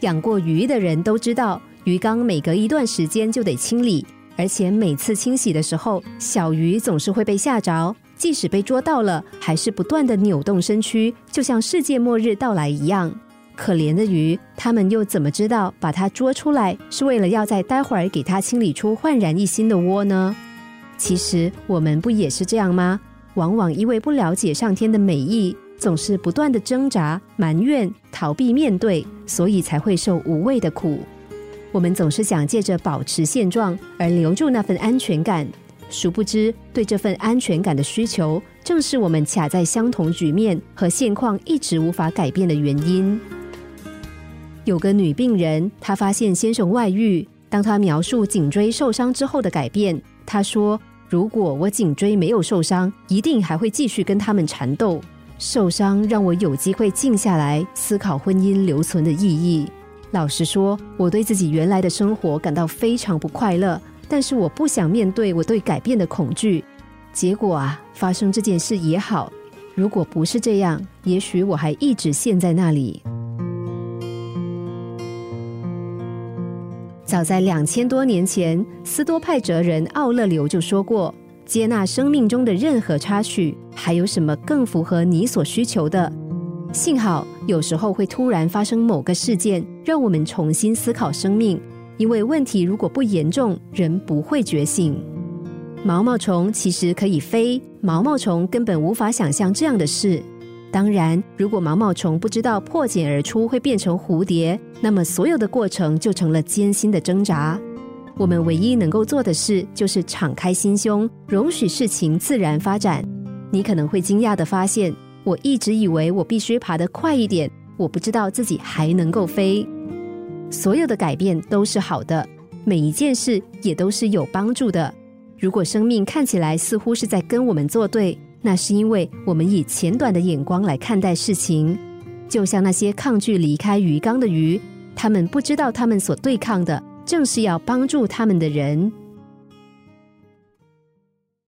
养过鱼的人都知道，鱼缸每隔一段时间就得清理，而且每次清洗的时候，小鱼总是会被吓着，即使被捉到了，还是不断的扭动身躯，就像世界末日到来一样。可怜的鱼，他们又怎么知道把它捉出来是为了要在待会儿给它清理出焕然一新的窝呢？其实我们不也是这样吗？往往因为不了解上天的美意，总是不断的挣扎、埋怨、逃避面对，所以才会受无谓的苦。我们总是想借着保持现状而留住那份安全感，殊不知对这份安全感的需求，正是我们卡在相同局面和现况一直无法改变的原因。有个女病人，她发现先生外遇。当她描述颈椎受伤之后的改变，她说：“如果我颈椎没有受伤，一定还会继续跟他们缠斗。受伤让我有机会静下来思考婚姻留存的意义。老实说，我对自己原来的生活感到非常不快乐，但是我不想面对我对改变的恐惧。结果啊，发生这件事也好。如果不是这样，也许我还一直陷在那里。”早在两千多年前，斯多派哲人奥勒留就说过：“接纳生命中的任何插曲，还有什么更符合你所需求的？”幸好有时候会突然发生某个事件，让我们重新思考生命。因为问题如果不严重，人不会觉醒。毛毛虫其实可以飞，毛毛虫根本无法想象这样的事。当然，如果毛毛虫不知道破茧而出会变成蝴蝶，那么所有的过程就成了艰辛的挣扎。我们唯一能够做的事，就是敞开心胸，容许事情自然发展。你可能会惊讶的发现，我一直以为我必须爬得快一点，我不知道自己还能够飞。所有的改变都是好的，每一件事也都是有帮助的。如果生命看起来似乎是在跟我们作对，那是因为我们以浅短的眼光来看待事情，就像那些抗拒离开鱼缸的鱼，他们不知道他们所对抗的正是要帮助他们的人。